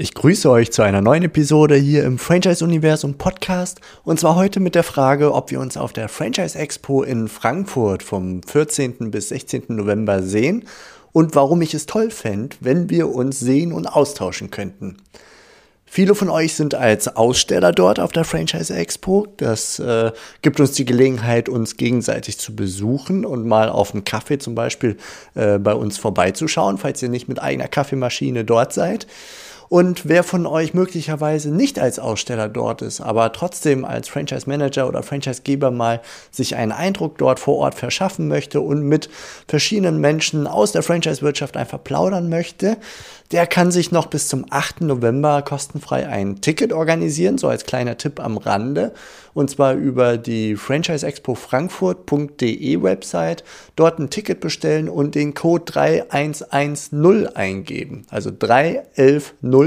Ich grüße euch zu einer neuen Episode hier im Franchise Universum Podcast und zwar heute mit der Frage, ob wir uns auf der Franchise Expo in Frankfurt vom 14. bis 16. November sehen und warum ich es toll fände, wenn wir uns sehen und austauschen könnten. Viele von euch sind als Aussteller dort auf der Franchise Expo. Das äh, gibt uns die Gelegenheit, uns gegenseitig zu besuchen und mal auf einen Kaffee zum Beispiel äh, bei uns vorbeizuschauen, falls ihr nicht mit eigener Kaffeemaschine dort seid. Und wer von euch möglicherweise nicht als Aussteller dort ist, aber trotzdem als Franchise Manager oder Franchisegeber mal sich einen Eindruck dort vor Ort verschaffen möchte und mit verschiedenen Menschen aus der Franchise-Wirtschaft einfach plaudern möchte, der kann sich noch bis zum 8. November kostenfrei ein Ticket organisieren, so als kleiner Tipp am Rande. Und zwar über die franchiseexpofrankfurt.de Website. Dort ein Ticket bestellen und den Code 3110 eingeben. Also 3110.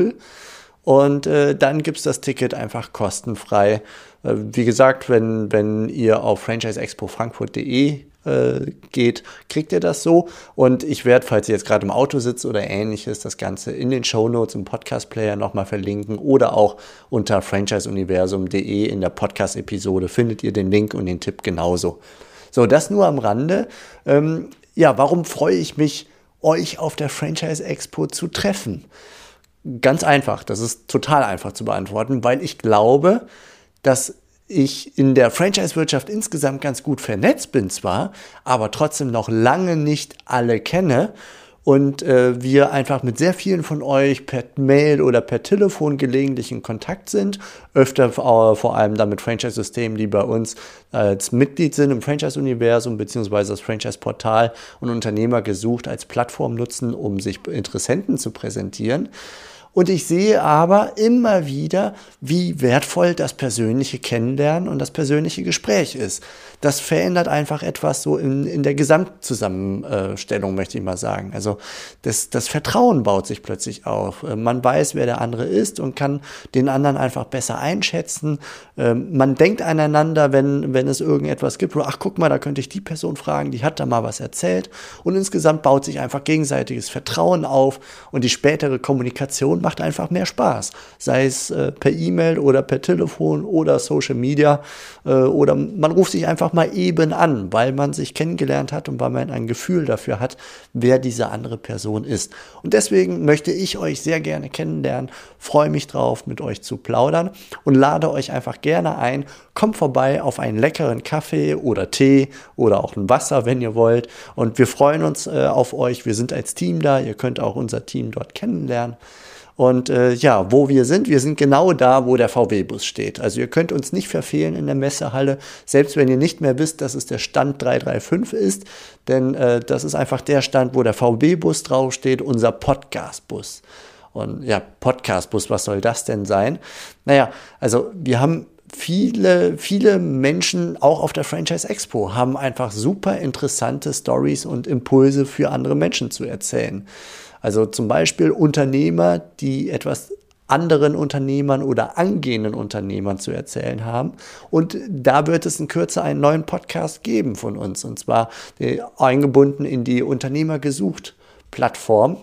Und äh, dann gibt's das Ticket einfach kostenfrei. Äh, wie gesagt, wenn, wenn ihr auf franchiseexpofrankfurt.de äh, geht, kriegt ihr das so. Und ich werde, falls ihr jetzt gerade im Auto sitzt oder ähnliches, das Ganze in den Show Notes im Podcast-Player nochmal verlinken oder auch unter franchiseuniversum.de in der Podcast-Episode findet ihr den Link und den Tipp genauso. So, das nur am Rande. Ähm, ja, warum freue ich mich, euch auf der Franchise Expo zu treffen? Ganz einfach, das ist total einfach zu beantworten, weil ich glaube, dass ich in der Franchise-Wirtschaft insgesamt ganz gut vernetzt bin zwar, aber trotzdem noch lange nicht alle kenne und äh, wir einfach mit sehr vielen von euch per Mail oder per Telefon gelegentlich in Kontakt sind, öfter äh, vor allem dann mit Franchise-Systemen, die bei uns als Mitglied sind im Franchise-Universum beziehungsweise das Franchise-Portal und Unternehmer gesucht als Plattform nutzen, um sich Interessenten zu präsentieren. Und ich sehe aber immer wieder, wie wertvoll das persönliche Kennenlernen und das persönliche Gespräch ist. Das verändert einfach etwas so in, in der Gesamtzusammenstellung, möchte ich mal sagen. Also das, das Vertrauen baut sich plötzlich auf. Man weiß, wer der andere ist und kann den anderen einfach besser einschätzen. Ähm, man denkt aneinander, wenn, wenn es irgendetwas gibt, ach guck mal, da könnte ich die Person fragen, die hat da mal was erzählt. Und insgesamt baut sich einfach gegenseitiges Vertrauen auf und die spätere Kommunikation macht einfach mehr Spaß. Sei es äh, per E-Mail oder per Telefon oder Social Media äh, oder man ruft sich einfach mal eben an, weil man sich kennengelernt hat und weil man ein Gefühl dafür hat, wer diese andere Person ist. Und deswegen möchte ich euch sehr gerne kennenlernen, freue mich drauf, mit euch zu plaudern und lade euch einfach gerne ein, kommt vorbei auf einen leckeren Kaffee oder Tee oder auch ein Wasser, wenn ihr wollt. Und wir freuen uns äh, auf euch. Wir sind als Team da. Ihr könnt auch unser Team dort kennenlernen. Und äh, ja, wo wir sind, wir sind genau da, wo der VW-Bus steht. Also ihr könnt uns nicht verfehlen in der Messehalle, selbst wenn ihr nicht mehr wisst, dass es der Stand 335 ist, denn äh, das ist einfach der Stand, wo der VW-Bus draufsteht, unser Podcast-Bus. Und ja, Podcast-Bus, was soll das denn sein? Naja, also wir haben viele, viele Menschen auch auf der Franchise Expo haben einfach super interessante Stories und Impulse für andere Menschen zu erzählen. Also zum Beispiel Unternehmer, die etwas anderen Unternehmern oder angehenden Unternehmern zu erzählen haben. Und da wird es in Kürze einen neuen Podcast geben von uns, und zwar eingebunden in die Unternehmer gesucht Plattform.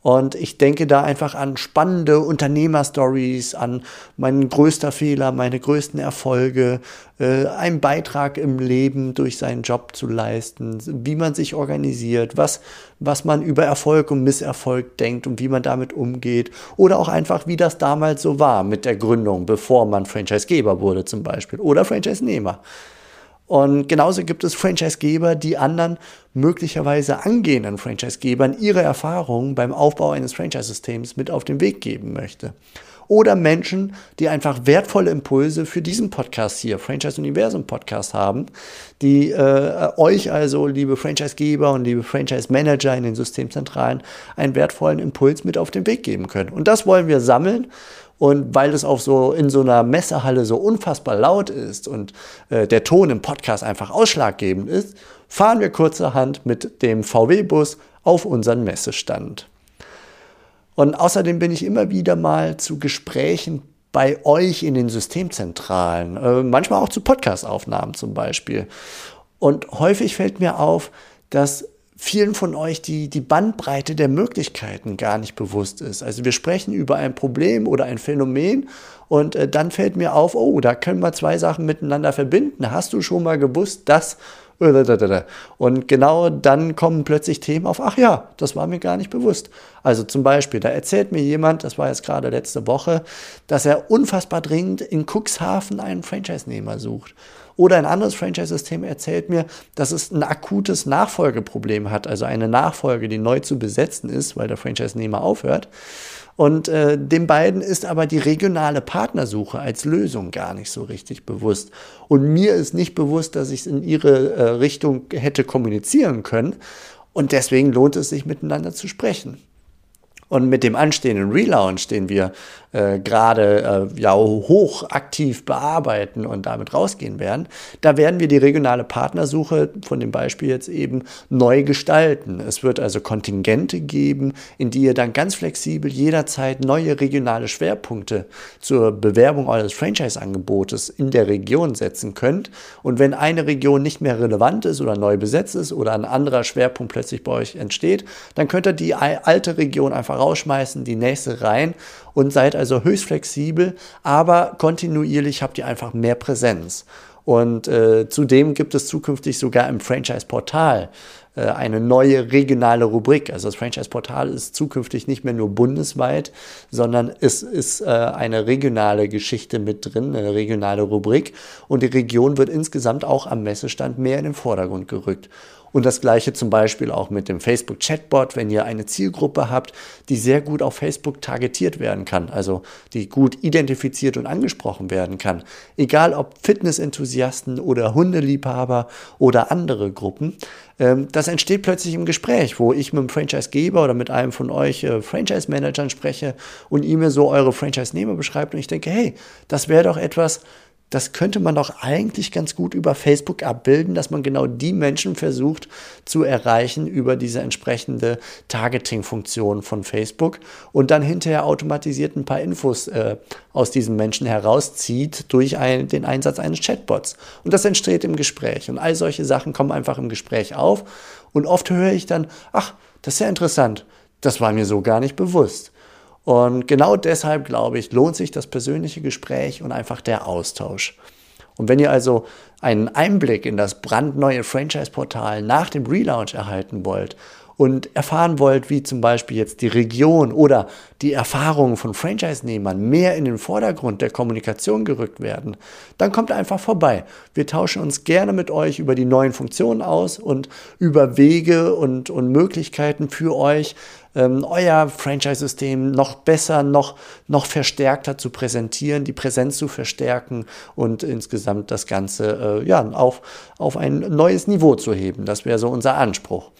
Und ich denke da einfach an spannende Unternehmerstories, an meinen größter Fehler, meine größten Erfolge, äh, einen Beitrag im Leben durch seinen Job zu leisten, wie man sich organisiert, was, was man über Erfolg und Misserfolg denkt und wie man damit umgeht. Oder auch einfach, wie das damals so war mit der Gründung, bevor man Franchisegeber wurde zum Beispiel oder Franchise-Nehmer. Und genauso gibt es Franchisegeber, die anderen möglicherweise angehenden Franchisegebern ihre Erfahrungen beim Aufbau eines Franchise-Systems mit auf den Weg geben möchte. Oder Menschen, die einfach wertvolle Impulse für diesen Podcast hier, Franchise Universum Podcast haben, die äh, euch also, liebe Franchisegeber und liebe Franchise Manager in den Systemzentralen, einen wertvollen Impuls mit auf den Weg geben können. Und das wollen wir sammeln und weil es auch so in so einer Messehalle so unfassbar laut ist und äh, der Ton im Podcast einfach ausschlaggebend ist, fahren wir kurzerhand mit dem VW-Bus auf unseren Messestand. Und außerdem bin ich immer wieder mal zu Gesprächen bei euch in den Systemzentralen, äh, manchmal auch zu Podcastaufnahmen zum Beispiel. Und häufig fällt mir auf, dass vielen von euch die, die Bandbreite der Möglichkeiten gar nicht bewusst ist. Also wir sprechen über ein Problem oder ein Phänomen und äh, dann fällt mir auf, oh, da können wir zwei Sachen miteinander verbinden. Hast du schon mal gewusst, dass und genau dann kommen plötzlich Themen auf, ach ja, das war mir gar nicht bewusst. Also zum Beispiel, da erzählt mir jemand, das war jetzt gerade letzte Woche, dass er unfassbar dringend in Cuxhaven einen Franchise-Nehmer sucht. Oder ein anderes Franchise-System erzählt mir, dass es ein akutes Nachfolgeproblem hat, also eine Nachfolge, die neu zu besetzen ist, weil der Franchise-Nehmer aufhört. Und äh, den beiden ist aber die regionale Partnersuche als Lösung gar nicht so richtig bewusst. Und mir ist nicht bewusst, dass ich es in ihre äh, Richtung hätte kommunizieren können. Und deswegen lohnt es sich miteinander zu sprechen. Und mit dem anstehenden Relaunch, den wir äh, gerade äh, ja hoch aktiv bearbeiten und damit rausgehen werden, da werden wir die regionale Partnersuche von dem Beispiel jetzt eben neu gestalten. Es wird also Kontingente geben, in die ihr dann ganz flexibel jederzeit neue regionale Schwerpunkte zur Bewerbung eures Franchise-Angebotes in der Region setzen könnt. Und wenn eine Region nicht mehr relevant ist oder neu besetzt ist oder ein anderer Schwerpunkt plötzlich bei euch entsteht, dann könnt ihr die alte Region einfach rausschmeißen, die nächste rein und seid also höchst flexibel, aber kontinuierlich habt ihr einfach mehr Präsenz. Und äh, zudem gibt es zukünftig sogar im Franchise-Portal äh, eine neue regionale Rubrik. Also das Franchise-Portal ist zukünftig nicht mehr nur bundesweit, sondern es ist äh, eine regionale Geschichte mit drin, eine regionale Rubrik. Und die Region wird insgesamt auch am Messestand mehr in den Vordergrund gerückt. Und das gleiche zum Beispiel auch mit dem Facebook Chatbot, wenn ihr eine Zielgruppe habt, die sehr gut auf Facebook targetiert werden kann, also die gut identifiziert und angesprochen werden kann. Egal ob Fitnessenthusiasten oder Hundeliebhaber oder andere Gruppen. Ähm, das entsteht plötzlich im Gespräch, wo ich mit dem Franchise-Geber oder mit einem von euch äh, Franchise-Managern spreche und ihr mir so eure Franchise-Nehmer beschreibt und ich denke, hey, das wäre doch etwas, das könnte man doch eigentlich ganz gut über Facebook abbilden, dass man genau die Menschen versucht zu erreichen über diese entsprechende Targeting-Funktion von Facebook und dann hinterher automatisiert ein paar Infos äh, aus diesen Menschen herauszieht durch ein, den Einsatz eines Chatbots. Und das entsteht im Gespräch. Und all solche Sachen kommen einfach im Gespräch auf. Und oft höre ich dann, ach, das ist ja interessant. Das war mir so gar nicht bewusst. Und genau deshalb, glaube ich, lohnt sich das persönliche Gespräch und einfach der Austausch. Und wenn ihr also einen Einblick in das brandneue Franchise-Portal nach dem Relaunch erhalten wollt und erfahren wollt, wie zum Beispiel jetzt die Region oder die Erfahrungen von Franchise-Nehmern mehr in den Vordergrund der Kommunikation gerückt werden, dann kommt einfach vorbei. Wir tauschen uns gerne mit euch über die neuen Funktionen aus und über Wege und, und Möglichkeiten für euch, ähm, euer Franchise-System noch besser, noch, noch verstärkter zu präsentieren, die Präsenz zu verstärken und insgesamt das Ganze äh, ja, auf, auf ein neues Niveau zu heben. Das wäre so unser Anspruch.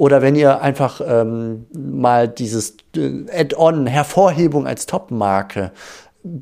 Oder wenn ihr einfach ähm, mal dieses äh, Add-on Hervorhebung als Top-Marke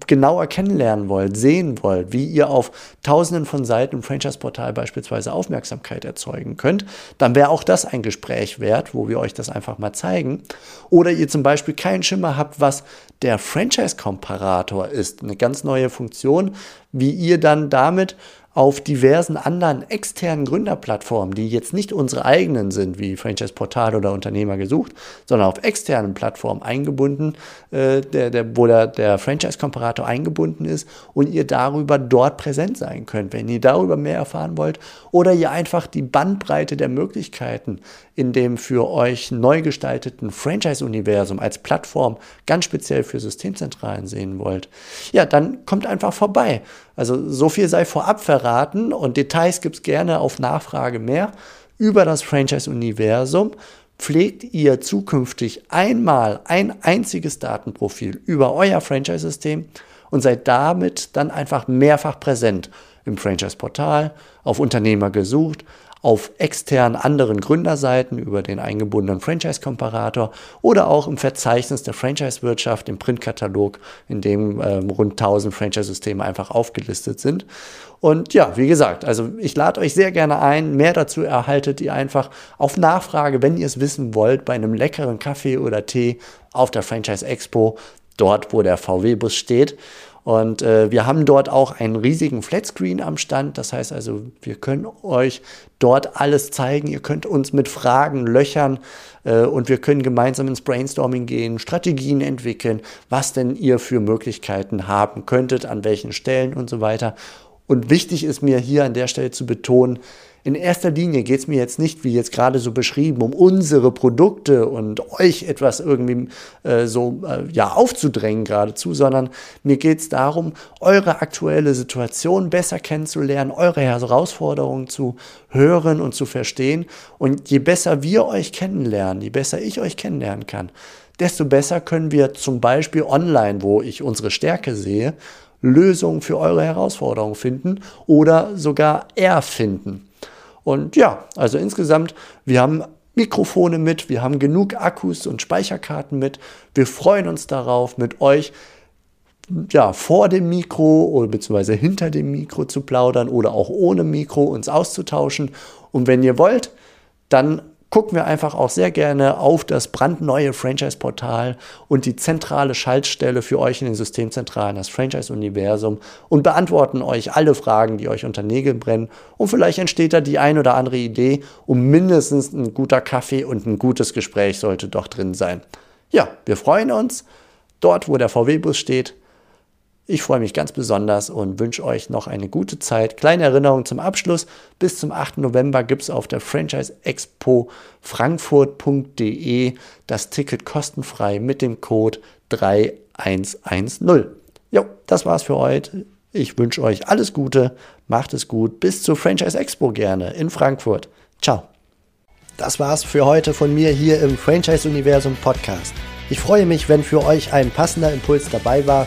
genauer kennenlernen wollt, sehen wollt, wie ihr auf tausenden von Seiten im Franchise-Portal beispielsweise Aufmerksamkeit erzeugen könnt, dann wäre auch das ein Gespräch wert, wo wir euch das einfach mal zeigen. Oder ihr zum Beispiel keinen Schimmer habt, was der Franchise-Komparator ist, eine ganz neue Funktion, wie ihr dann damit auf diversen anderen externen Gründerplattformen, die jetzt nicht unsere eigenen sind, wie Franchise Portal oder Unternehmer gesucht, sondern auf externen Plattformen eingebunden, äh, der, der, wo der, der Franchise-Komparator eingebunden ist und ihr darüber dort präsent sein könnt. Wenn ihr darüber mehr erfahren wollt oder ihr einfach die Bandbreite der Möglichkeiten in dem für euch neu gestalteten Franchise-Universum als Plattform ganz speziell für Systemzentralen sehen wollt, ja, dann kommt einfach vorbei. Also so viel sei vorab verraten und Details gibt es gerne auf Nachfrage mehr über das Franchise-Universum. Pflegt ihr zukünftig einmal ein einziges Datenprofil über euer Franchise-System und seid damit dann einfach mehrfach präsent im Franchise-Portal, auf Unternehmer gesucht, auf externen anderen Gründerseiten über den eingebundenen Franchise-Komparator oder auch im Verzeichnis der Franchise-Wirtschaft im Printkatalog, in dem ähm, rund 1000 Franchise-Systeme einfach aufgelistet sind. Und ja, wie gesagt, also ich lade euch sehr gerne ein. Mehr dazu erhaltet ihr einfach auf Nachfrage, wenn ihr es wissen wollt, bei einem leckeren Kaffee oder Tee auf der Franchise Expo, dort wo der VW-Bus steht. Und äh, wir haben dort auch einen riesigen Flatscreen am Stand. Das heißt also, wir können euch dort alles zeigen. Ihr könnt uns mit Fragen löchern äh, und wir können gemeinsam ins Brainstorming gehen, Strategien entwickeln, was denn ihr für Möglichkeiten haben könntet, an welchen Stellen und so weiter. Und wichtig ist mir hier an der Stelle zu betonen, in erster Linie geht es mir jetzt nicht, wie jetzt gerade so beschrieben, um unsere Produkte und euch etwas irgendwie äh, so äh, ja, aufzudrängen geradezu, sondern mir geht es darum, eure aktuelle Situation besser kennenzulernen, eure Herausforderungen zu hören und zu verstehen. Und je besser wir euch kennenlernen, je besser ich euch kennenlernen kann, desto besser können wir zum Beispiel online, wo ich unsere Stärke sehe, Lösungen für eure Herausforderungen finden oder sogar erfinden. Und ja, also insgesamt, wir haben Mikrofone mit, wir haben genug Akkus und Speicherkarten mit. Wir freuen uns darauf, mit euch ja, vor dem Mikro oder beziehungsweise hinter dem Mikro zu plaudern oder auch ohne Mikro uns auszutauschen. Und wenn ihr wollt, dann gucken wir einfach auch sehr gerne auf das brandneue Franchise-Portal und die zentrale Schaltstelle für euch in den Systemzentralen, das Franchise-Universum und beantworten euch alle Fragen, die euch unter Nägeln brennen. Und vielleicht entsteht da die ein oder andere Idee um mindestens ein guter Kaffee und ein gutes Gespräch sollte doch drin sein. Ja, wir freuen uns. Dort, wo der VW-Bus steht, ich freue mich ganz besonders und wünsche euch noch eine gute Zeit. Kleine Erinnerung zum Abschluss. Bis zum 8. November gibt es auf der Franchise Expo frankfurt.de das Ticket kostenfrei mit dem Code 3110. Jo, das war's für heute. Ich wünsche euch alles Gute, macht es gut. Bis zur Franchise Expo gerne in Frankfurt. Ciao. Das war's für heute von mir hier im Franchise Universum Podcast. Ich freue mich, wenn für euch ein passender Impuls dabei war